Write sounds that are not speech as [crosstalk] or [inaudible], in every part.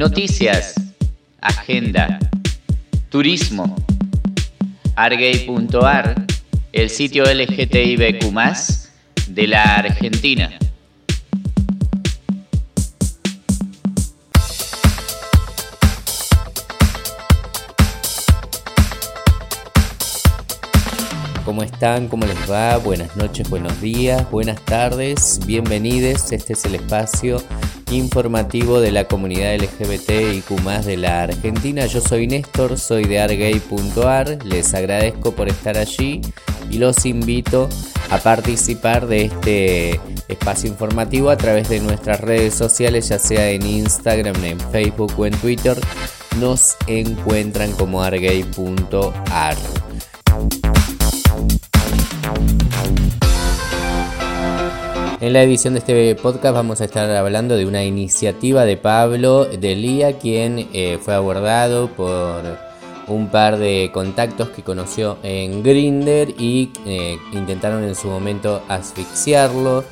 Noticias, agenda, turismo, argay.ar, el sitio LGTBQ de la Argentina. ¿Cómo están? ¿Cómo les va? Buenas noches, buenos días, buenas tardes, bienvenidos. Este es el espacio informativo de la comunidad LGBT y Q de la Argentina. Yo soy Néstor, soy de argay.ar. Les agradezco por estar allí y los invito a participar de este espacio informativo a través de nuestras redes sociales, ya sea en Instagram, en Facebook o en Twitter. Nos encuentran como argay.ar. En la edición de este podcast vamos a estar hablando de una iniciativa de Pablo Delía, quien eh, fue abordado por un par de contactos que conoció en Grinder y eh, intentaron en su momento asfixiarlo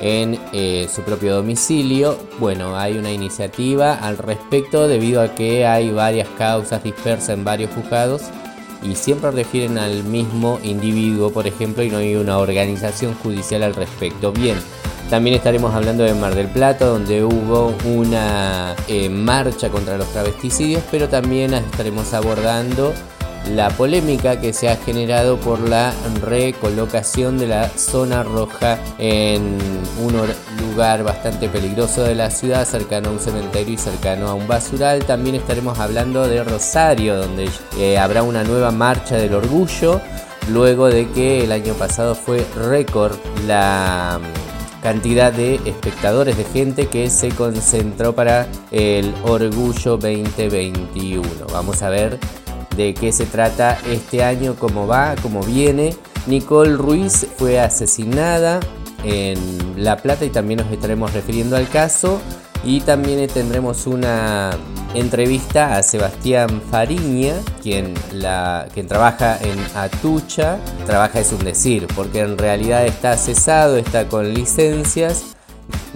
en eh, su propio domicilio. Bueno, hay una iniciativa al respecto debido a que hay varias causas dispersas en varios juzgados y siempre refieren al mismo individuo, por ejemplo, y no hay una organización judicial al respecto. Bien, también estaremos hablando de Mar del Plata, donde hubo una eh, marcha contra los travesticidios, pero también estaremos abordando la polémica que se ha generado por la recolocación de la zona roja en un lugar bastante peligroso de la ciudad, cercano a un cementerio y cercano a un basural. También estaremos hablando de Rosario, donde eh, habrá una nueva marcha del orgullo, luego de que el año pasado fue récord la cantidad de espectadores, de gente que se concentró para el Orgullo 2021. Vamos a ver de qué se trata este año, cómo va, cómo viene. Nicole Ruiz fue asesinada en La Plata y también nos estaremos refiriendo al caso. Y también tendremos una entrevista a Sebastián Fariña, quien, trabaja en Atucha. Trabaja es un decir, porque en realidad está cesado, está con licencias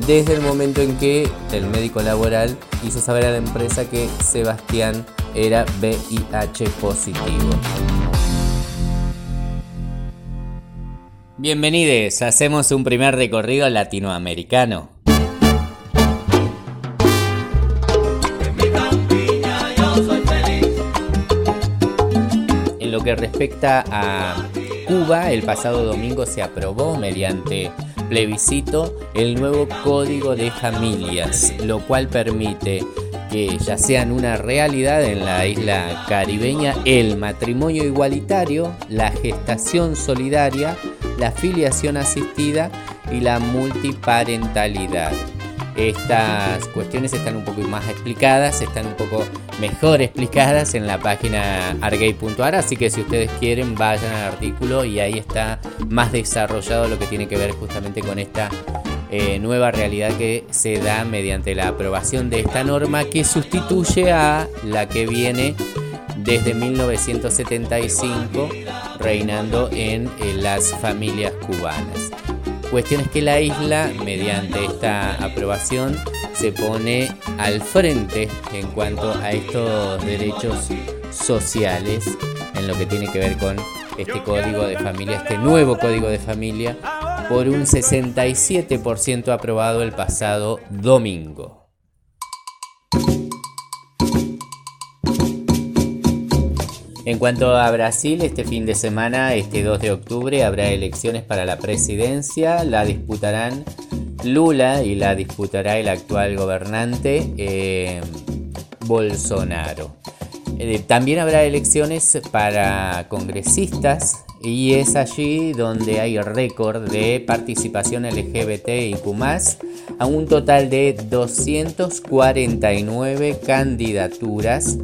desde el momento en que el médico laboral hizo saber a la empresa que Sebastián era VIH positivo. Bienvenidos, hacemos un primer recorrido latinoamericano. Que respecta a Cuba, el pasado domingo se aprobó mediante plebiscito el nuevo Código de Familias, lo cual permite que ya sean una realidad en la isla caribeña el matrimonio igualitario, la gestación solidaria, la filiación asistida y la multiparentalidad. Estas cuestiones están un poco más explicadas, están un poco mejor explicadas en la página argay.ar, así que si ustedes quieren vayan al artículo y ahí está más desarrollado lo que tiene que ver justamente con esta eh, nueva realidad que se da mediante la aprobación de esta norma que sustituye a la que viene desde 1975 reinando en eh, las familias cubanas. Cuestión es que la isla, mediante esta aprobación, se pone al frente en cuanto a estos derechos sociales en lo que tiene que ver con este código de familia, este nuevo código de familia por un 67% aprobado el pasado domingo. En cuanto a Brasil, este fin de semana, este 2 de octubre, habrá elecciones para la presidencia. La disputarán Lula y la disputará el actual gobernante eh, Bolsonaro. Eh, también habrá elecciones para congresistas y es allí donde hay récord de participación LGBT y más, a un total de 249 candidaturas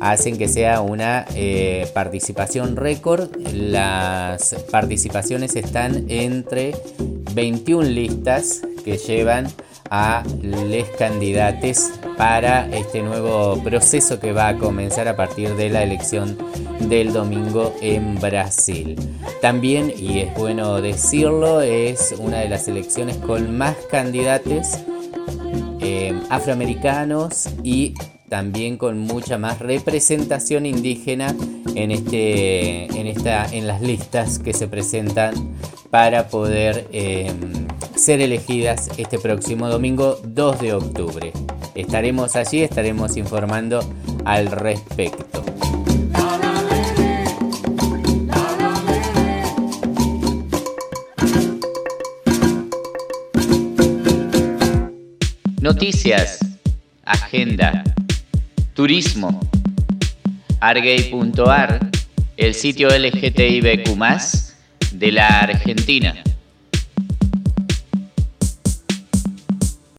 hacen que sea una eh, participación récord. Las participaciones están entre 21 listas que llevan a les candidates para este nuevo proceso que va a comenzar a partir de la elección del domingo en Brasil. También, y es bueno decirlo, es una de las elecciones con más candidatos eh, afroamericanos y también con mucha más representación indígena en, este, en, esta, en las listas que se presentan para poder em, ser elegidas este próximo domingo 2 de octubre. Estaremos allí, estaremos informando al respecto. Noticias, agenda, turismo, argay.ar, el sitio LGTBQ de la Argentina.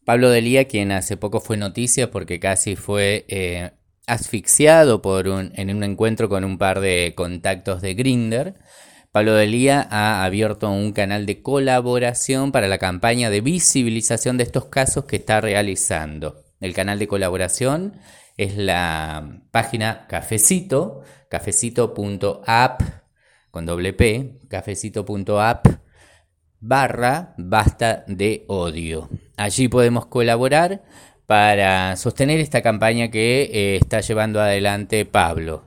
Pablo Delía, quien hace poco fue noticia porque casi fue eh, asfixiado en un encuentro con un par de contactos de Grinder, Pablo Delía ha abierto un canal de colaboración para la campaña de visibilización de estos casos que está realizando. El canal de colaboración es la página Cafecito, cafecito.app con doble P, cafecito.app barra basta de odio. Allí podemos colaborar para sostener esta campaña que eh, está llevando adelante Pablo.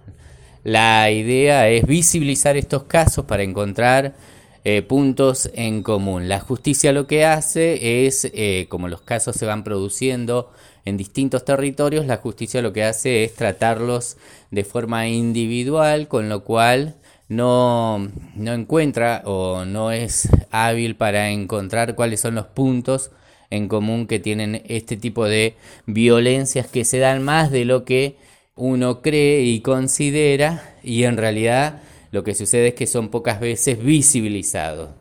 La idea es visibilizar estos casos para encontrar eh, puntos en común. La justicia lo que hace es, eh, como los casos se van produciendo en distintos territorios, la justicia lo que hace es tratarlos de forma individual, con lo cual no, no encuentra o no es hábil para encontrar cuáles son los puntos en común que tienen este tipo de violencias que se dan más de lo que uno cree y considera y en realidad lo que sucede es que son pocas veces visibilizados.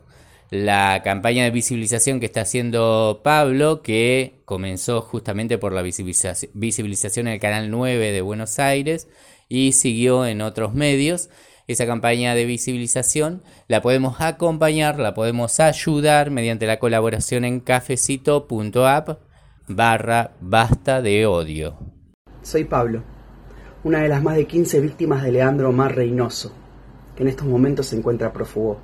La campaña de visibilización que está haciendo Pablo, que comenzó justamente por la visibilización en el Canal 9 de Buenos Aires y siguió en otros medios, esa campaña de visibilización la podemos acompañar, la podemos ayudar mediante la colaboración en cafecito.app barra basta de odio. Soy Pablo una de las más de 15 víctimas de Leandro Omar Reynoso, que en estos momentos se encuentra prófugo.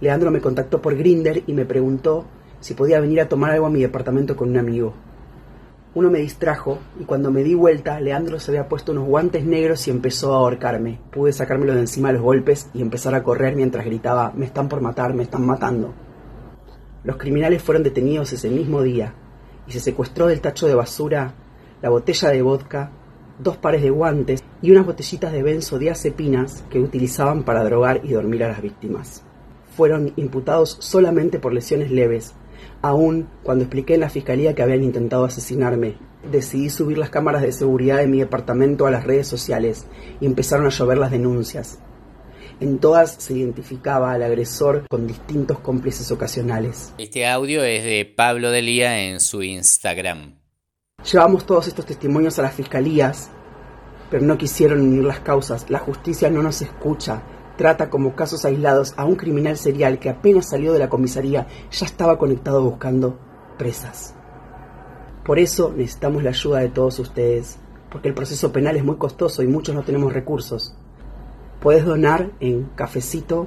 Leandro me contactó por Grinder y me preguntó si podía venir a tomar algo a mi departamento con un amigo. Uno me distrajo y cuando me di vuelta, Leandro se había puesto unos guantes negros y empezó a ahorcarme. Pude sacármelo de encima de los golpes y empezar a correr mientras gritaba, me están por matar, me están matando. Los criminales fueron detenidos ese mismo día y se secuestró del tacho de basura la botella de vodka, dos pares de guantes y unas botellitas de benzodiazepinas que utilizaban para drogar y dormir a las víctimas. Fueron imputados solamente por lesiones leves. Aún cuando expliqué en la fiscalía que habían intentado asesinarme, decidí subir las cámaras de seguridad de mi departamento a las redes sociales y empezaron a llover las denuncias. En todas se identificaba al agresor con distintos cómplices ocasionales. Este audio es de Pablo Delía en su Instagram. Llevamos todos estos testimonios a las fiscalías, pero no quisieron unir las causas. La justicia no nos escucha. Trata como casos aislados a un criminal serial que apenas salió de la comisaría ya estaba conectado buscando presas. Por eso necesitamos la ayuda de todos ustedes, porque el proceso penal es muy costoso y muchos no tenemos recursos. Puedes donar en cafecito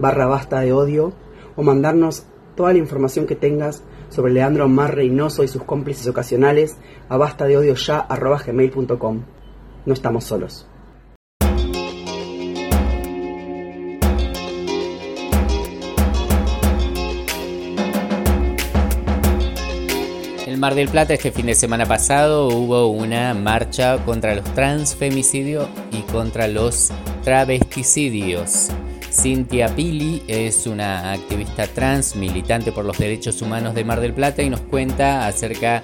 barra basta de odio o mandarnos toda la información que tengas sobre Leandro Mar Reynoso y sus cómplices ocasionales a basta de odio ya gmail.com. No estamos solos. En Mar del Plata este fin de semana pasado hubo una marcha contra los transfemicidios y contra los travesticidios. Cintia Pili es una activista trans, militante por los derechos humanos de Mar del Plata y nos cuenta acerca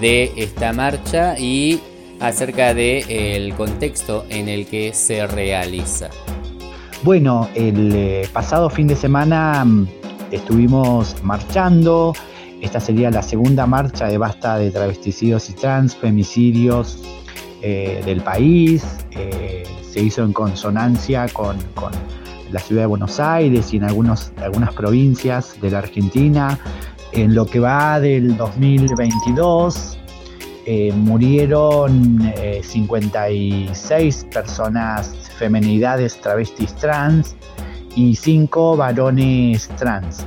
de esta marcha y acerca del el contexto en el que se realiza. Bueno, el eh, pasado fin de semana mm, estuvimos marchando. Esta sería la segunda marcha de basta de travesticidios y trans, femicidios eh, del país. Eh, se hizo en consonancia con la ciudad de Buenos Aires y en algunos, algunas provincias de la Argentina. En lo que va del 2022 eh, murieron 56 eh, personas, femenidades travestis trans y 5 varones trans.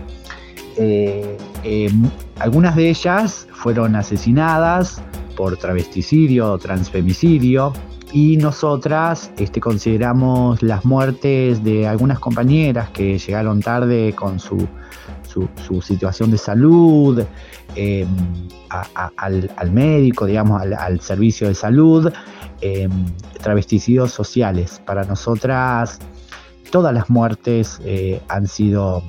Algunas de ellas fueron asesinadas por travesticidio o transfemicidio. Y nosotras este, consideramos las muertes de algunas compañeras que llegaron tarde con su, situación de salud, em, al, médico, digamos, al, servicio de salud, eh, travesticidios sociales. Para nosotras, todas las muertes eh, han sido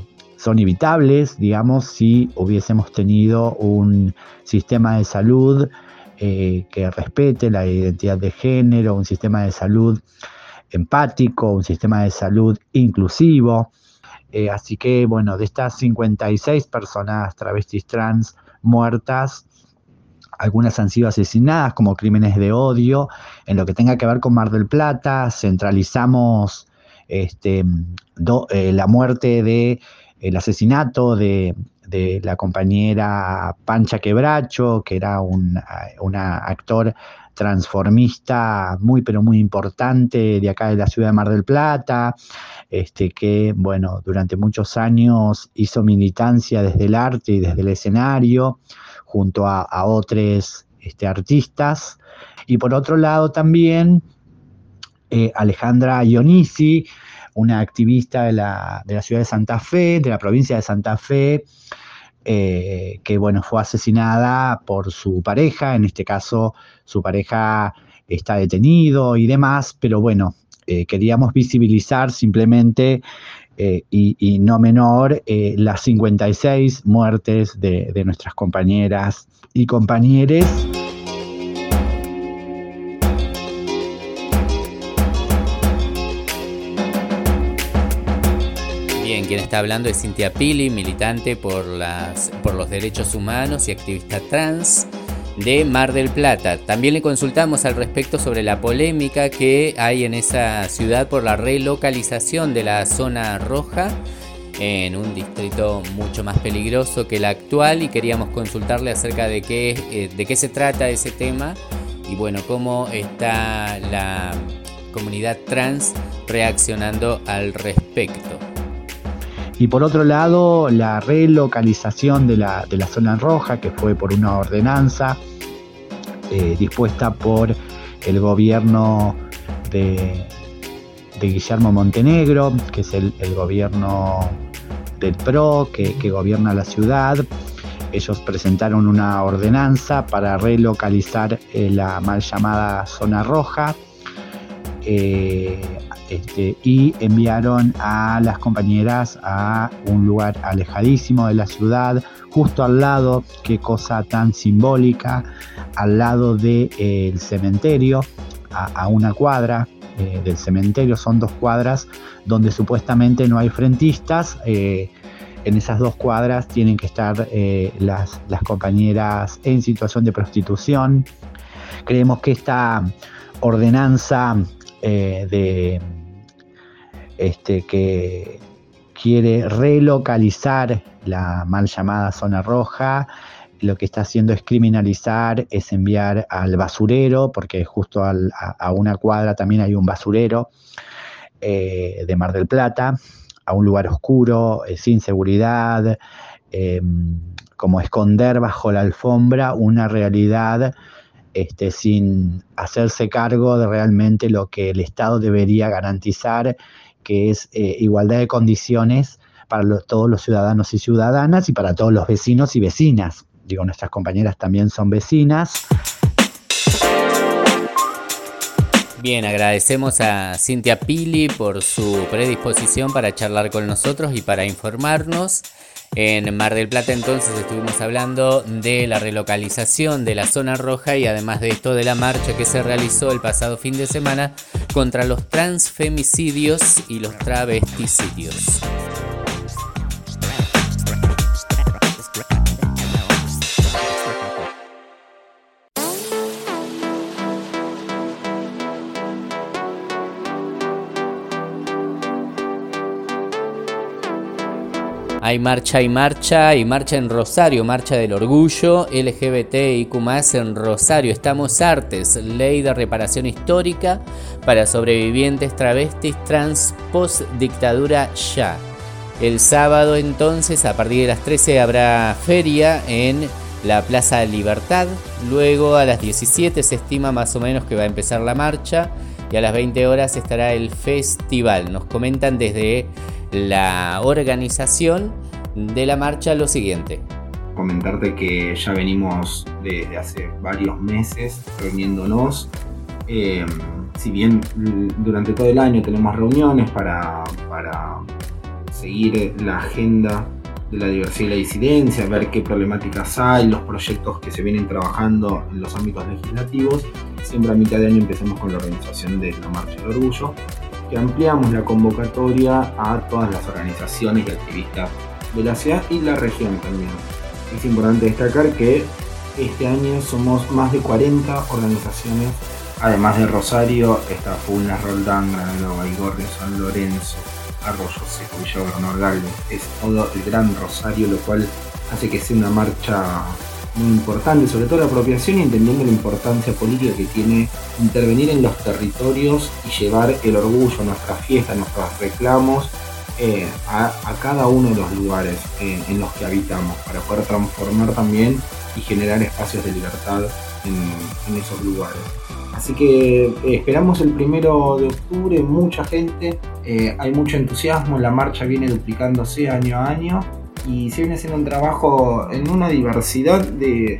son evitables, digamos, si hubiésemos tenido un sistema de salud eh, que respete la identidad de género, un sistema de salud empático, un sistema de salud inclusivo. Eh, así que, bueno, de estas 56 personas travestis trans muertas, algunas han sido asesinadas como crímenes de odio. En lo que tenga que ver con Mar del Plata, centralizamos este, eh, la muerte de el asesinato de, la compañera Pancha Quebracho, que era un actor transformista muy pero muy importante de acá de la ciudad de Mar del Plata, este, que bueno, durante muchos años hizo militancia desde el arte y desde el escenario, junto a, otros este, artistas. Y por otro lado también eh, Alejandra Ionisi, una activista de la, de la ciudad de Santa Fe, de la provincia de Santa Fe, eh, que bueno, fue asesinada por su pareja, en este caso su pareja está detenido y demás, pero bueno, eh, queríamos visibilizar simplemente eh, y, no menor las 56 muertes de, de nuestras compañeras y compañeros. Quien está hablando es Cintia Pili, militante por, los derechos humanos y activista trans de Mar del Plata. También le consultamos al respecto sobre la polémica que hay en esa ciudad por la relocalización de la zona roja en un distrito mucho más peligroso que el actual y queríamos consultarle acerca de qué, eh, de qué se trata ese tema y bueno, cómo está la comunidad trans reaccionando al respecto. Y por otro lado, la relocalización de la, zona roja, que fue por una ordenanza eh, dispuesta por el gobierno de, Guillermo Montenegro, que es el, gobierno del PRO, que, gobierna la ciudad. Ellos presentaron una ordenanza para relocalizar eh, la mal llamada zona roja. Eh, este, y enviaron a las compañeras a un lugar alejadísimo de la ciudad, justo al lado, qué cosa tan simbólica, al lado del de, cementerio, a, una cuadra eh, del cementerio, son dos cuadras donde supuestamente no hay frentistas. Eh, en esas dos cuadras tienen que estar eh, las compañeras en situación de prostitución. Creemos que esta ordenanza de, este, que quiere relocalizar la mal llamada zona roja. Lo que está haciendo es criminalizar, es enviar al basurero, porque justo a, una cuadra también hay un basurero eh, de Mar del Plata, a un lugar oscuro, eh, sin seguridad, como esconder bajo la alfombra una realidad este, sin hacerse cargo de realmente lo que el Estado debería garantizar que es eh, igualdad de condiciones para todos los ciudadanos y ciudadanas y para todos los vecinos y vecinas. Digo, nuestras compañeras también son vecinas. Bien, agradecemos a Cintia Pili por su predisposición para charlar con nosotros y para informarnos. En Mar del Plata entonces estuvimos hablando de la relocalización de la zona roja y además de esto de la marcha que se realizó el pasado fin de semana contra los transfemicidios y los travesticidios. Hay marcha y marcha y marcha en Rosario, marcha del orgullo LGBTIQ en Rosario. Estamos Artes, ley de reparación histórica para sobrevivientes travestis trans post dictadura ya. El sábado entonces a partir de las 13 habrá feria en la Plaza Libertad. Luego a las 17 se estima más o menos que va a empezar la marcha y a las 20 horas estará el festival. Nos comentan desde la organización de la marcha lo siguiente. Comentarte que ya venimos desde hace varios meses reuniéndonos. Eh, si bien durante todo el año tenemos reuniones para, para seguir la agenda de la diversidad y la disidencia, ver qué problemáticas hay, los proyectos que se vienen trabajando en los ámbitos legislativos. Siempre a mitad de año empezamos con la organización de la Marcha del Orgullo, que ampliamos la convocatoria a todas las organizaciones y activistas de la ciudad y la región también. Es importante destacar que este año somos más de 40 organizaciones, además de Rosario, está Pulna, Roldán, Granado, Baigorria, San Lorenzo, Arroyo Seco, Villa Gobernador Galvez, es todo el gran Rosario, lo cual hace que sea una marcha muy importante, sobre todo la apropiación y entendiendo la importancia política que tiene intervenir en los territorios y llevar el orgullo, nuestras fiestas, nuestros reclamos eh, a, cada uno de los lugares eh, en los que habitamos, para poder transformar también y generar espacios de libertad en esos lugares. Así que eh, esperamos el primero de octubre, mucha gente, eh, hay mucho entusiasmo, la marcha viene duplicándose año a año y se viene haciendo un trabajo en una diversidad de,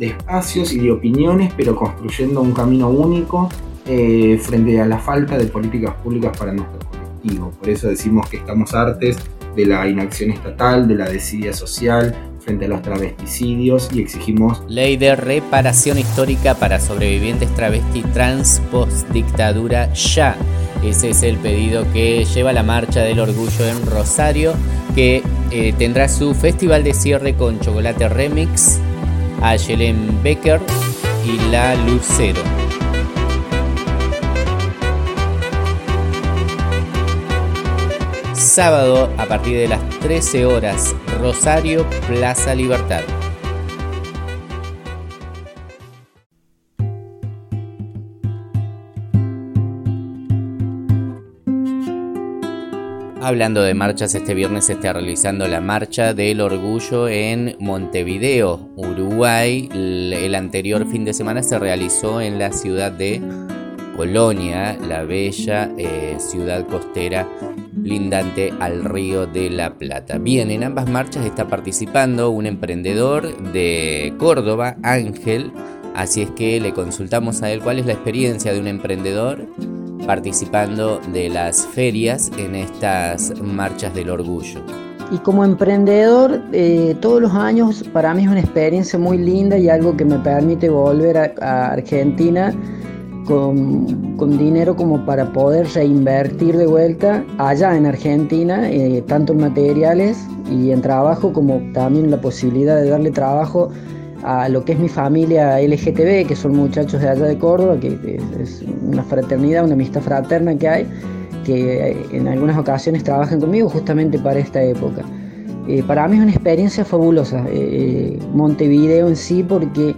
espacios y de opiniones, pero construyendo un camino único frente a la falta de políticas públicas para nuestro Por eso decimos que estamos artes de la inacción estatal, de la desidia social, frente a los travesticidios y exigimos ley de reparación histórica para sobrevivientes travesti trans post dictadura ya. Ese es el pedido que lleva la Marcha del Orgullo en Rosario, que eh, tendrá su festival de cierre con Chocolate Remix, a Becker y La Lucero. Sábado a partir de las 13 horas, Rosario, Plaza Libertad. Hablando de marchas, este viernes se está realizando la Marcha del Orgullo en Montevideo, Uruguay. El anterior fin de semana se realizó en la ciudad de Colonia, la bella eh, ciudad costera lindante al río de la Plata. Bien, en ambas marchas está participando un emprendedor de Córdoba, Ángel, así es que le consultamos a él cuál es la experiencia de un emprendedor participando de las ferias en estas marchas del orgullo. Y como emprendedor, eh, todos los años para mí es una experiencia muy linda y algo que me permite volver a Argentina con, dinero como para poder reinvertir de vuelta allá en Argentina, eh, tanto en materiales y en trabajo, como también la posibilidad de darle trabajo a lo que es mi familia LGTB, que son muchachos de allá de Córdoba, que es una fraternidad, una amistad fraterna que hay, que en algunas ocasiones trabajan conmigo justamente para esta época. Eh, para mí es una experiencia fabulosa, eh, Montevideo en sí, porque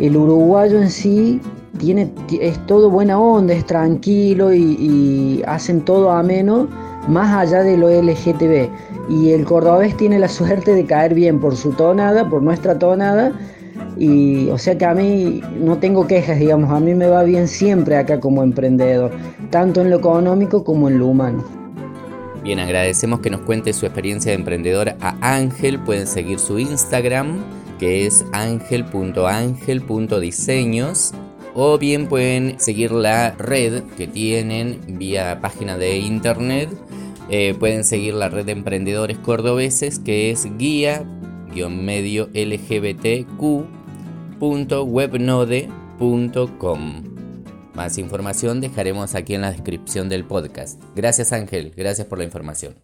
el uruguayo en sí tiene, es todo buena onda, es tranquilo y, hacen todo ameno, más allá de lo LGTB. Y el cordobés tiene la [laughs] suerte de caer bien por su tonada, por nuestra tonada. Y o sea que a mí no tengo quejas, digamos, a mí me va bien siempre acá como emprendedor, tanto en lo económico como en lo humano. Bien, agradecemos que nos cuente su experiencia de emprendedor a Ángel. Pueden seguir su Instagram, que es ángel.ángel.diseños o bien pueden seguir la red que tienen vía página de internet. Eh, pueden seguir la red de emprendedores cordobeses que es guía-medio lgbtq.webnode.com. Más información dejaremos aquí en la descripción del podcast. Gracias Ángel, gracias por la información.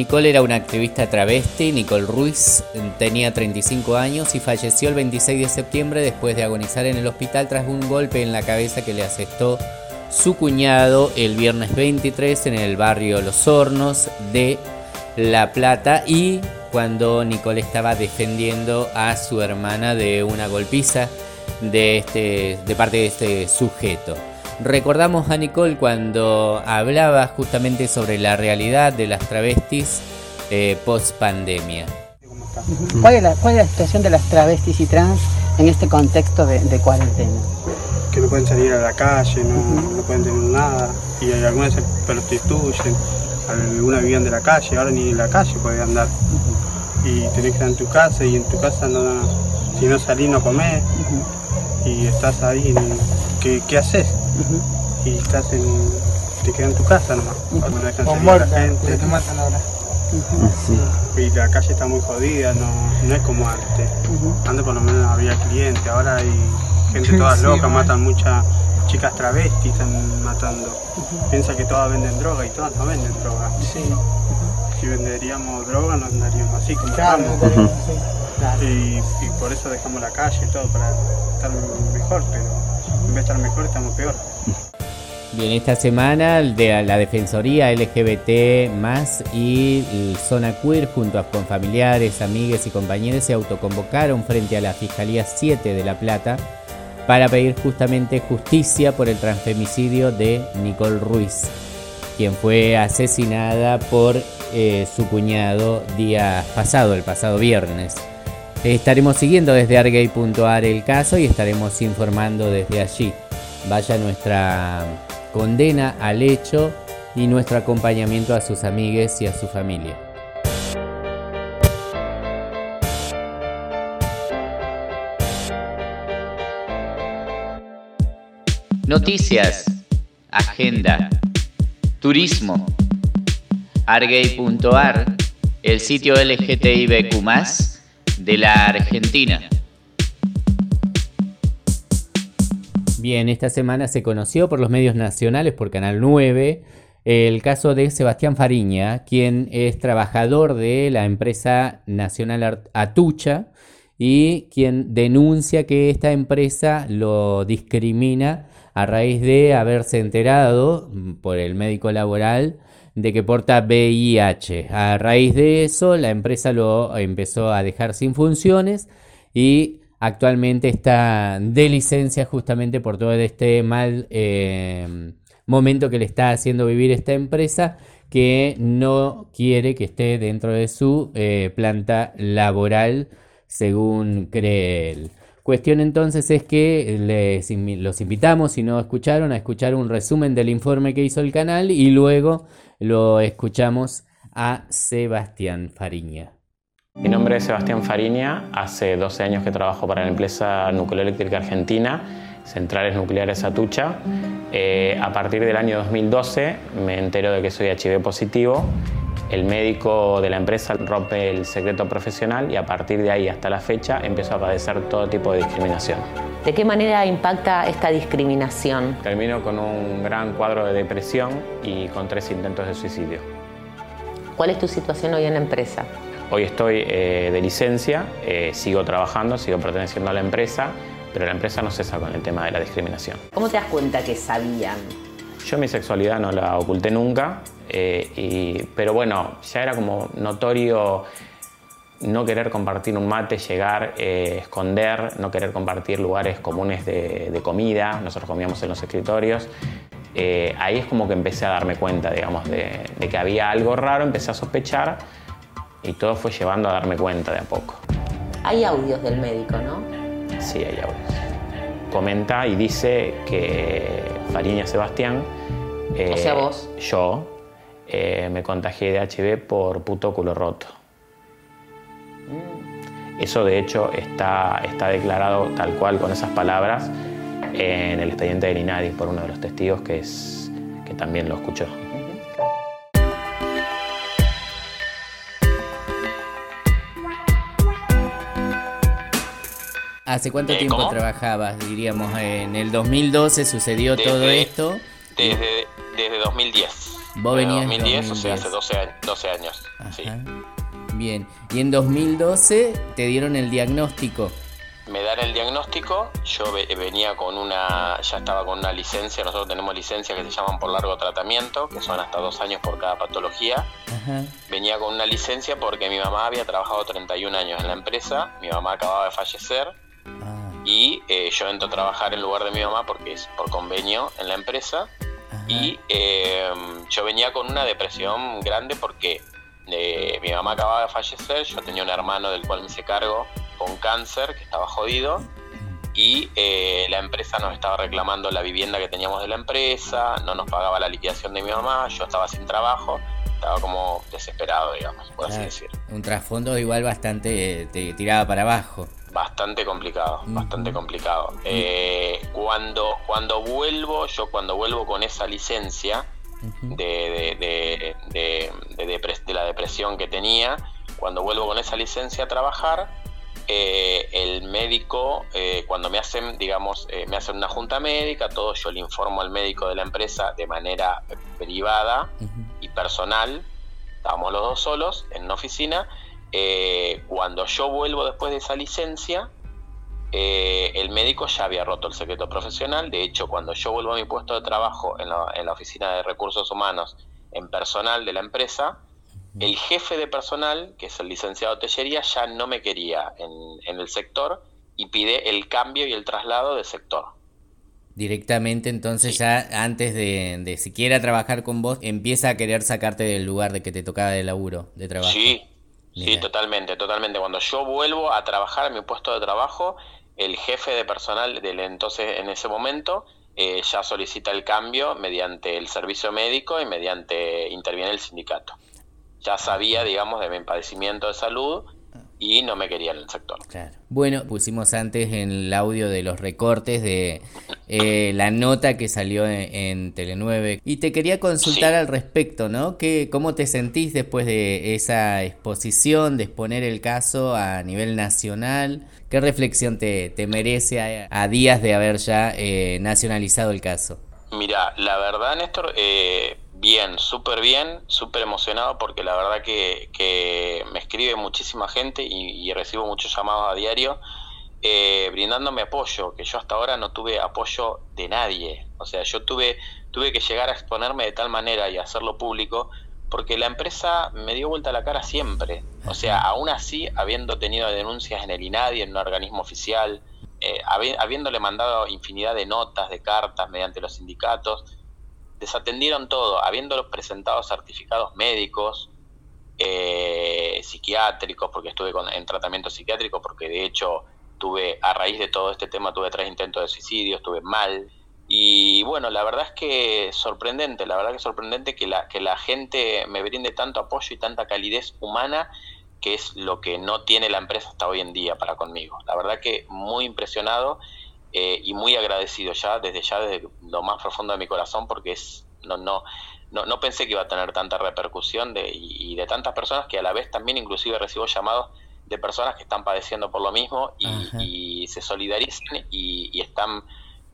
Nicole era una activista travesti, Nicole Ruiz tenía 35 años y falleció el 26 de septiembre después de agonizar en el hospital tras un golpe en la cabeza que le asestó su cuñado el viernes 23 en el barrio Los Hornos de La Plata y cuando Nicole estaba defendiendo a su hermana de una golpiza de, este, de parte de este sujeto. Recordamos a Nicole cuando hablaba justamente sobre la realidad de las travestis eh, post pandemia. ¿Cuál es, la, ¿Cuál es la situación de las travestis y trans en este contexto de, de cuarentena? Que no pueden salir a la calle, no, no pueden tener nada, y algunas se prostituyen, algunas vivían de la calle, ahora ni en la calle pueden andar. Y tenés que estar en tu casa, y en tu casa no, si no salís no comés, y estás ahí, ¿qué, qué haces? Y estás en, te quedas en tu casa nomás, cuando no dejan salir la gente. Y la calle está muy jodida, no, no es como antes. Antes por lo menos había clientes, ahora hay gente toda loca, matan muchas chicas travestis, están matando. Piensa que todas venden droga y todas no venden droga. Si venderíamos droga no andaríamos así como estamos. Y, y por eso dejamos la calle y todo, para estar mejor, pero en estar mejor estamos peor. Esta semana de la Defensoría LGBT más y Zona Queer junto a, con familiares, amigues y compañeros se autoconvocaron frente a la Fiscalía 7 de La Plata para pedir justamente justicia por el transfemicidio de Nicole Ruiz, quien fue asesinada por eh, su cuñado día pasado, el pasado viernes. Estaremos siguiendo desde argay.ar el caso y estaremos informando desde allí. Vaya nuestra condena al hecho y nuestro acompañamiento a sus amigues y a su familia. Noticias, agenda, turismo, argay.ar, el sitio LGTBQ de la Argentina. Bien, esta semana se conoció por los medios nacionales, por Canal 9, el caso de Sebastián Fariña, quien es trabajador de la empresa nacional Atucha y quien denuncia que esta empresa lo discrimina a raíz de haberse enterado por el médico laboral de que porta VIH. A raíz de eso, la empresa lo empezó a dejar sin funciones y actualmente está de licencia justamente por todo este mal eh, momento que le está haciendo vivir esta empresa que no quiere que esté dentro de su eh, planta laboral según cree él. Cuestión entonces es que les, los invitamos, si no escucharon, a escuchar un resumen del informe que hizo el canal y luego lo escuchamos a Sebastián Fariña. Mi nombre es Sebastián Fariña, hace 12 años que trabajo para la empresa nucleoeléctrica argentina, Centrales Nucleares Atucha. Eh, a partir del año 2012 me entero de que soy HIV positivo. El médico de la empresa rompe el secreto profesional y a partir de ahí hasta la fecha empezó a padecer todo tipo de discriminación. ¿De qué manera impacta esta discriminación? Termino con un gran cuadro de depresión y con tres intentos de suicidio. ¿Cuál es tu situación hoy en la empresa? Hoy estoy eh, de licencia, eh, sigo trabajando, sigo perteneciendo a la empresa, pero la empresa no cesa con el tema de la discriminación. ¿Cómo te das cuenta que sabían? Yo mi sexualidad no la oculté nunca, eh, pero bueno, ya era como notorio no querer compartir un mate, llegar, esconder, no querer compartir lugares comunes de, comida, nosotros comíamos en los escritorios. ahí es como que empecé a darme cuenta, digamos, de, de que había algo raro, empecé a sospechar y todo fue llevando a darme cuenta de a poco. Hay audios del médico, ¿no? Sí, hay audios. Comenta y dice que Fariña Sebastián, o sea, eh, vos. yo, eh, me contagié de HIV por puto culo roto. Eso de hecho está, está declarado tal cual con esas palabras en el expediente de Linari por uno de los testigos que, es, que también lo escuchó. ¿Hace cuánto tiempo trabajabas? Diríamos, en el 2012 sucedió todo esto. Desde, desde 2010. Vos venías 2010, o sea, hace 12, años. Sí. Bien, y en 2012 te dieron el diagnóstico. Me dan el diagnóstico, yo venía con una, ya estaba con una licencia, nosotros tenemos licencias que se llaman por largo tratamiento, que son hasta dos años por cada patología. Venía con una licencia porque mi mamá había trabajado 31 años en la empresa, mi mamá acababa de fallecer y eh, yo entro a trabajar en lugar de mi mamá porque es por convenio en la empresa y eh, yo venía con una depresión grande porque eh, mi mamá acababa de fallecer, yo tenía un hermano del cual me hice cargo con cáncer que estaba jodido y la empresa nos estaba reclamando la vivienda que teníamos de la empresa, no nos pagaba la liquidación de mi mamá, yo estaba sin trabajo, estaba como desesperado, digamos, por así decir. Un trasfondo igual bastante te tiraba para abajo. Bastante complicado, bastante complicado. Eh, cuando, cuando vuelvo, yo cuando vuelvo con esa licencia de, de, de, la depresión que tenía, cuando vuelvo con esa licencia a trabajar, eh, el médico, eh, cuando me hacen, digamos, me hacen una junta médica, todo, yo le informo al médico de la empresa de manera privada y personal, estábamos los dos solos en una oficina, eh, cuando yo vuelvo después de esa licencia, eh, el médico ya había roto el secreto profesional. De hecho, cuando yo vuelvo a mi puesto de trabajo en la, oficina de recursos humanos en personal de la empresa, el jefe de personal, que es el licenciado Tellería, ya no me quería en, el sector y pide el cambio y el traslado de sector. Directamente, entonces ya antes de, de, siquiera trabajar con vos, empieza a querer sacarte del lugar de que te tocaba de laburo, de trabajo. Sí, Sí, totalmente, totalmente. Cuando yo vuelvo a trabajar en mi puesto de trabajo, el jefe de personal del entonces en ese momento eh, ya solicita el cambio mediante el servicio médico y mediante interviene el sindicato. Ya sabía, digamos, de mi padecimiento de salud y no me quería en el sector. Bueno, pusimos antes en el audio de los recortes de eh, la nota que salió en, Tele9 y te quería consultar al respecto, ¿no? ¿Qué, ¿Cómo te sentís después de esa exposición, de exponer el caso a nivel nacional? ¿Qué reflexión te, te merece a, días de haber ya eh, nacionalizado el caso? Mira, la verdad, Néstor, eh, Bien, súper bien, súper emocionado porque la verdad que, me escribe muchísima gente y, recibo muchos llamados a diario eh, brindándome apoyo, que yo hasta ahora no tuve apoyo de nadie. O sea, yo tuve, tuve que llegar a exponerme de tal manera y hacerlo público porque la empresa me dio vuelta la cara siempre. O sea, aún así, habiendo tenido denuncias en el INADI, en un organismo oficial, eh, habiéndole mandado infinidad de notas, de cartas mediante los sindicatos, desatendieron todo, habiéndolo presentado certificados médicos, eh, psiquiátricos, porque estuve en tratamiento psiquiátrico, porque de hecho tuve, a raíz de todo este tema, tuve tres intentos de suicidio, estuve mal. Y bueno, la verdad es que sorprendente, la verdad que sorprendente que la, que la gente me brinde tanto apoyo y tanta calidez humana, que es lo que no tiene la empresa hasta hoy en día para conmigo. La verdad que muy impresionado eh, y muy agradecido ya, desde ya, desde lo más profundo de mi corazón, porque es, no, no, no, no pensé que iba a tener tanta repercusión de, y, de tantas personas que a la vez también inclusive recibo llamados de personas que están padeciendo por lo mismo y, se solidarizan y, están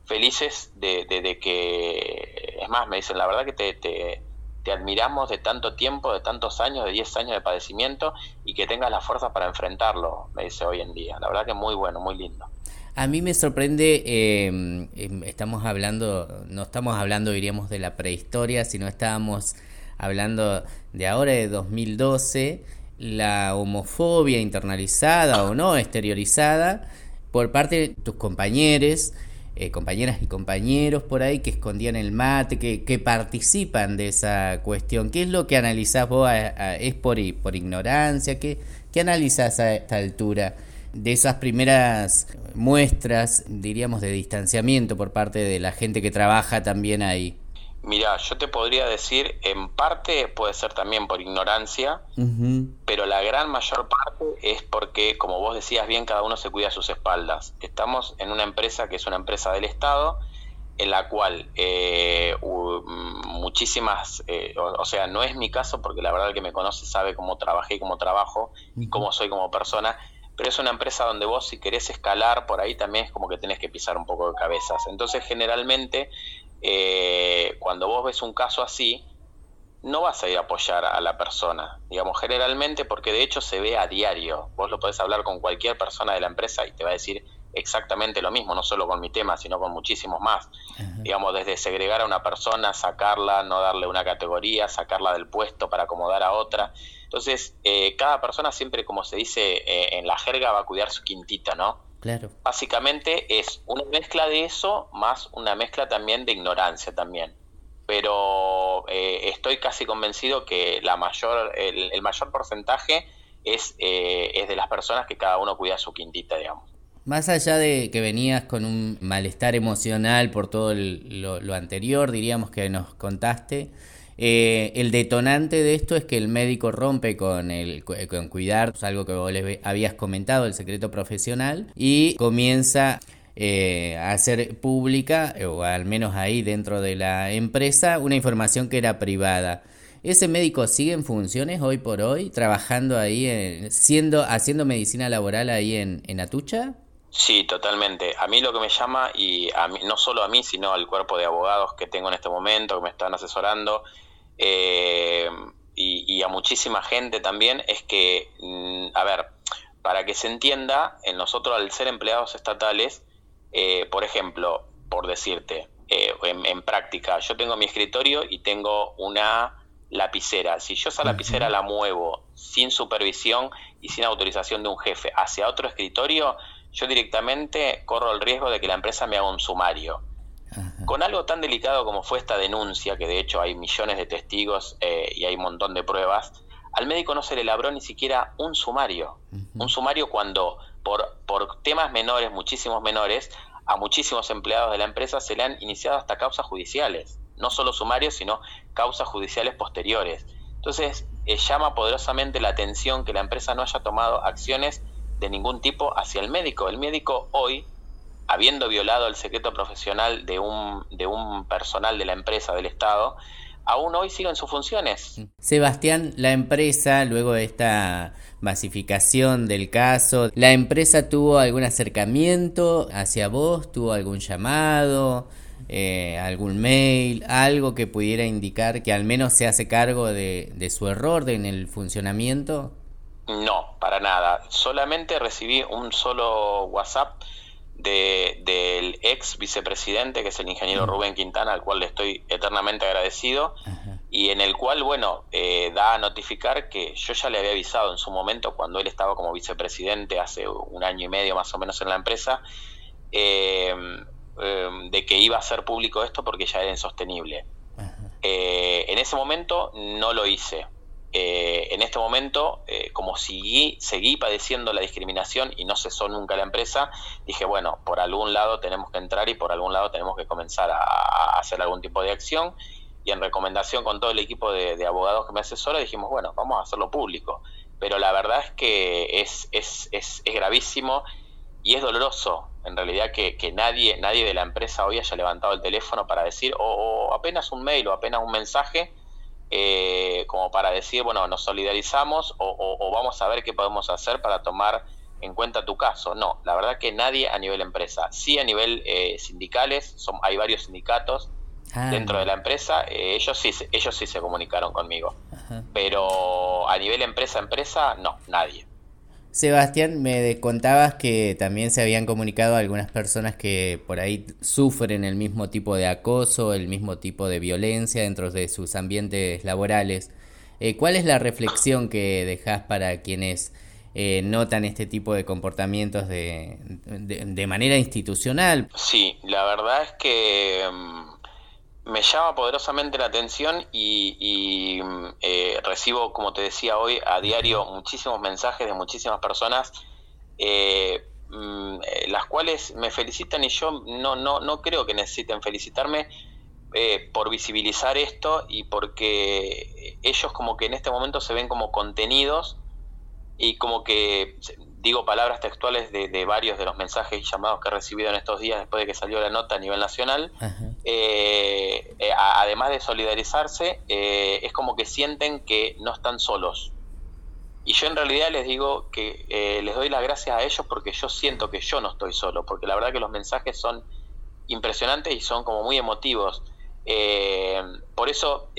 felices de, de, que, es más, me dicen, la verdad que te, te, te, admiramos de tanto tiempo, de tantos años, de 10 años de padecimiento y que tengas la fuerza para enfrentarlo, me dice hoy en día. La verdad que muy bueno, muy lindo. A mí me sorprende, em, estamos hablando, no estamos hablando, diríamos, de la prehistoria, sino estábamos hablando de ahora, de 2012, la homofobia internalizada o no, exteriorizada, por parte de tus compañeros, eh, compañeras y compañeros por ahí que escondían el mate, que, que, participan de esa cuestión. ¿Qué es lo que analizás vos? ¿Es por, por ignorancia? ¿Qué, ¿Qué analizás a esta altura? De esas primeras muestras, diríamos, de distanciamiento por parte de la gente que trabaja también ahí? Mira, yo te podría decir, en parte puede ser también por ignorancia, pero la gran mayor parte es porque, como vos decías bien, cada uno se cuida a sus espaldas. Estamos en una empresa que es una empresa del Estado, en la cual eh, muchísimas, eh, o, sea, no es mi caso porque la verdad el que me conoce sabe cómo trabajé y cómo trabajo y cómo soy como persona, pero es una empresa donde vos si querés escalar por ahí también es como que tenés que pisar un poco de cabezas. Entonces generalmente eh, cuando vos ves un caso así, no vas a ir a apoyar a la persona, digamos, generalmente porque de hecho se ve a diario. Vos lo podés hablar con cualquier persona de la empresa y te va a decir exactamente lo mismo, no solo con mi tema, sino con muchísimos más. Digamos, desde segregar a una persona, sacarla, no darle una categoría, sacarla del puesto para acomodar a otra. Entonces, eh, cada persona siempre, como se dice eh, en la jerga, va a cuidar su quintita, ¿no? Claro. Básicamente es una mezcla de eso más una mezcla también de ignorancia también. Pero eh, estoy casi convencido que la mayor, el, mayor porcentaje es, eh, es de las personas que cada uno cuida su quintita, digamos. Más allá de que venías con un malestar emocional por todo lo, anterior, diríamos que nos contaste, eh, el detonante de esto es que el médico rompe con, el, con cuidar, algo que vos le habías comentado, el secreto profesional, y comienza eh, a hacer pública, o al menos ahí dentro de la empresa, una información que era privada. ¿Ese médico sigue en funciones hoy por hoy, trabajando ahí, siendo, haciendo medicina laboral ahí en, en Atucha? Sí, totalmente. A mí lo que me llama, y a mí, no solo a mí, sino al cuerpo de abogados que tengo en este momento, que me están asesorando, eh, y, a muchísima gente también, es que, mm, a ver, para que se entienda, en nosotros al ser empleados estatales, eh, por ejemplo, por decirte, eh, en, práctica, yo tengo mi escritorio y tengo una lapicera. Si yo esa lapicera la muevo sin supervisión y sin autorización de un jefe hacia otro escritorio, yo directamente corro el riesgo de que la empresa me haga un sumario. Con algo tan delicado como fue esta denuncia, que de hecho hay millones de testigos eh, y hay un montón de pruebas, al médico no se le labró ni siquiera un sumario. Un sumario cuando por, por temas menores, muchísimos menores, a muchísimos empleados de la empresa se le han iniciado hasta causas judiciales. No solo sumarios, sino causas judiciales posteriores. Entonces, eh, llama poderosamente la atención que la empresa no haya tomado acciones de ningún tipo hacia el médico. El médico hoy habiendo violado el secreto profesional de un, de un personal de la empresa, del Estado, aún hoy siguen sus funciones. Sebastián, la empresa, luego de esta masificación del caso, ¿la empresa tuvo algún acercamiento hacia vos? ¿Tuvo algún llamado? Eh, algún mail, algo que pudiera indicar que al menos se hace cargo de, de su error en el funcionamiento? No, para nada. Solamente recibí un solo WhatsApp del ex vicepresidente, que es el ingeniero Rubén Quintana, al cual le estoy eternamente agradecido, y en el cual, bueno, eh, da a notificar que yo ya le había avisado en su momento, cuando él estaba como vicepresidente, hace un año y medio más o menos en la empresa, em, em, de que iba a ser público esto porque ya era insostenible. Eh, en ese momento no lo hice. Eh, en este momento, eh, como seguí, seguí padeciendo la discriminación y no cesó nunca la empresa, dije, bueno, por algún lado tenemos que entrar y por algún lado tenemos que comenzar a, hacer algún tipo de acción. Y en recomendación con todo el equipo de, abogados que me asesora, dijimos, bueno, vamos a hacerlo público. Pero la verdad es que es, es, es, gravísimo y es doloroso, en realidad, que, que, nadie, nadie de la empresa hoy haya levantado el teléfono para decir, o apenas un mail o apenas un mensaje, eh, como para decir, bueno, nos solidarizamos o, vamos a ver qué podemos hacer para tomar en cuenta tu caso. No, la verdad que nadie a nivel empresa. Sí a nivel eh, sindicales, son, hay varios sindicatos ah, dentro de la empresa, eh, ellos, sí, ellos sí se comunicaron conmigo. Pero a nivel empresa-empresa, no, nadie. Sebastián, me contabas que también se habían comunicado algunas personas que por ahí sufren el mismo tipo de acoso, el mismo tipo de violencia dentro de sus ambientes laborales. Eh, ¿Cuál es la reflexión que dejas para quienes eh, notan este tipo de comportamientos de, de, manera institucional? Sí, la verdad es que... Me llama poderosamente la atención y, eh, recibo, como te decía hoy, a diario muchísimos mensajes de muchísimas personas, eh, mm, eh, las cuales me felicitan y yo no, no, no creo que necesiten felicitarme por visibilizar esto y porque ellos como que en este momento se ven como contenidos y como que digo palabras textuales de, varios de los mensajes y llamados que he recibido en estos días después de que salió la nota a nivel nacional, eh, eh, además de solidarizarse, eh, es como que sienten que no están solos. Y yo en realidad les digo que les doy las gracias a ellos porque yo siento que yo no estoy solo, porque la verdad que los mensajes son impresionantes y son como muy emotivos. Por eso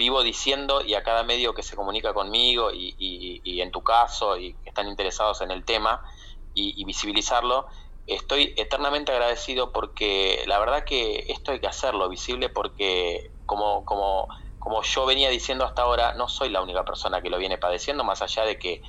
vivo diciendo y a cada medio que se comunica conmigo y, en tu caso y que están interesados en el tema y, visibilizarlo, estoy eternamente agradecido porque la verdad que esto hay que hacerlo visible porque como, como, como yo venía diciendo hasta ahora, no soy la única persona que lo viene padeciendo, más allá de que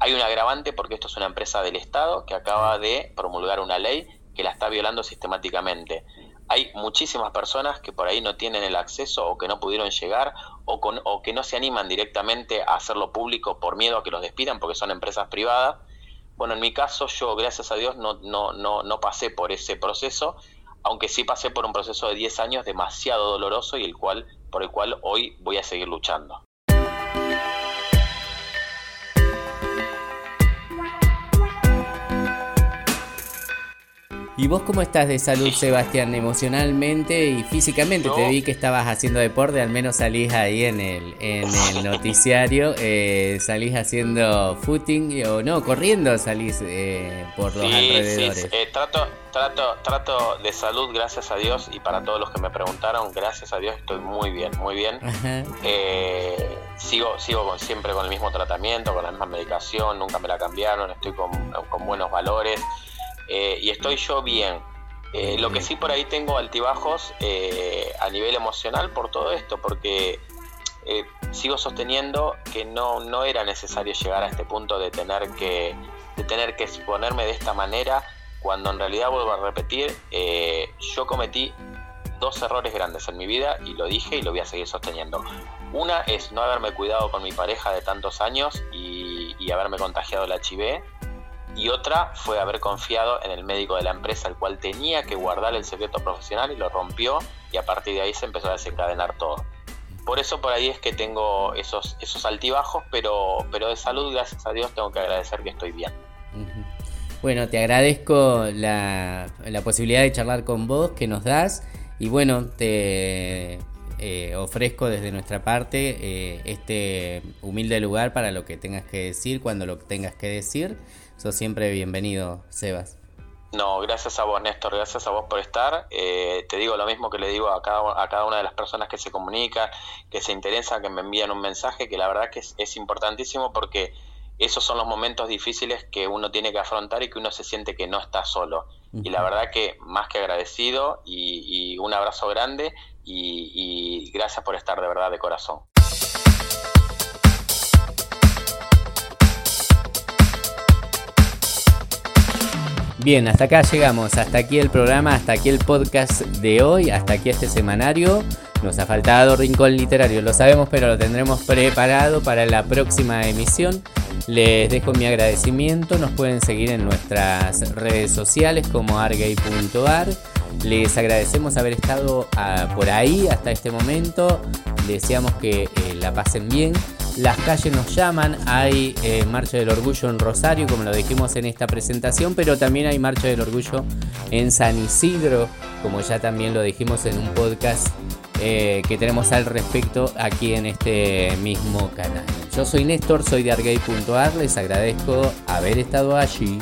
Hay un agravante porque esto es una empresa del Estado que acaba de promulgar una ley que la está violando sistemáticamente. Hay muchísimas personas que por ahí no tienen el acceso o que no pudieron llegar o, con, o que no se animan directamente a hacerlo público por miedo a que los despidan porque son empresas privadas. Bueno, en mi caso yo, gracias a Dios, no, no, no, no pasé por ese proceso, aunque sí pasé por un proceso de 10 años demasiado doloroso y el cual, por el cual hoy voy a seguir luchando. ¿Y vos cómo estás de salud, Sebastián, emocionalmente y físicamente? Te vi que estabas haciendo deporte, al menos salís ahí en el, en el [laughs] noticiario, eh, salís haciendo footing o no, corriendo salís eh, por los alrededores. Sí, eh, trato, trato, trato de salud, gracias a Dios, y para todos los que me preguntaron, gracias a Dios estoy muy bien, muy bien. [laughs] Eh, sigo, sigo con, siempre con el mismo tratamiento, con la misma medicación, nunca me la cambiaron, estoy con, con buenos valores. Eh, y estoy yo bien. Eh, lo que sí por ahí tengo altibajos eh, a nivel emocional por todo esto, porque sigo sosteniendo que no, no era necesario llegar a este punto de tener que, de tener que exponerme de esta manera, cuando en realidad vuelvo a repetir, yo cometí dos errores grandes en mi vida y lo dije y lo voy a seguir sosteniendo. Una es no haberme cuidado con mi pareja de tantos años y, y haberme contagiado el HIV y otra fue haber confiado en el médico de la empresa, el cual tenía que guardar el secreto profesional y lo rompió y a partir de ahí se empezó a desencadenar todo. Por eso por ahí es que tengo esos, esos altibajos, pero, pero de salud, gracias a Dios, tengo que agradecer que estoy bien. Bueno, te agradezco la, la posibilidad de charlar con vos que nos das y bueno, te eh, ofrezco desde nuestra parte eh, este humilde lugar para lo que tengas que decir, cuando lo tengas que decir. Sos siempre bienvenido, Sebas. No, gracias a vos, Néstor, gracias a vos por estar. Eh, te digo lo mismo que le digo a cada, a cada una de las personas que se comunican, que se interesan, que me envían un mensaje, que la verdad que es, importantísimo porque esos son los momentos difíciles que uno tiene que afrontar y que uno se siente que no está solo. Y la verdad que más que agradecido y, un abrazo grande y gracias por estar de verdad de corazón. Bien, hasta acá llegamos, hasta aquí el programa, hasta aquí el podcast de hoy, hasta aquí este semanario. Nos ha faltado Rincón Literario, lo sabemos, pero lo tendremos preparado para la próxima emisión. Les dejo mi agradecimiento, nos pueden seguir en nuestras redes sociales como argay.ar. Les agradecemos haber estado ah, por ahí hasta este momento. Deseamos que eh, la pasen bien las calles nos llaman, hay eh, Marcha del Orgullo en Rosario, como lo dijimos en esta presentación, pero también hay Marcha del Orgullo en San Isidro, como ya también lo dijimos en un podcast eh, que tenemos al respecto aquí en este mismo canal. Yo soy Néstor, soy de argay.ar, les agradezco haber estado allí.